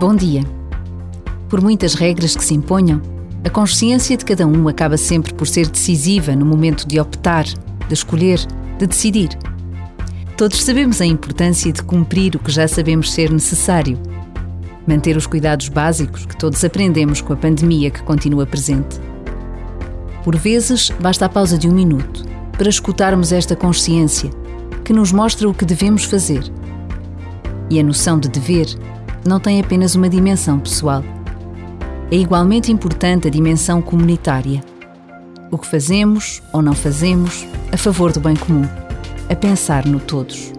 Bom dia. Por muitas regras que se imponham, a consciência de cada um acaba sempre por ser decisiva no momento de optar, de escolher, de decidir. Todos sabemos a importância de cumprir o que já sabemos ser necessário. Manter os cuidados básicos que todos aprendemos com a pandemia que continua presente. Por vezes, basta a pausa de um minuto para escutarmos esta consciência que nos mostra o que devemos fazer. E a noção de dever não tem apenas uma dimensão pessoal. É igualmente importante a dimensão comunitária. O que fazemos ou não fazemos a favor do bem comum, a pensar no todos.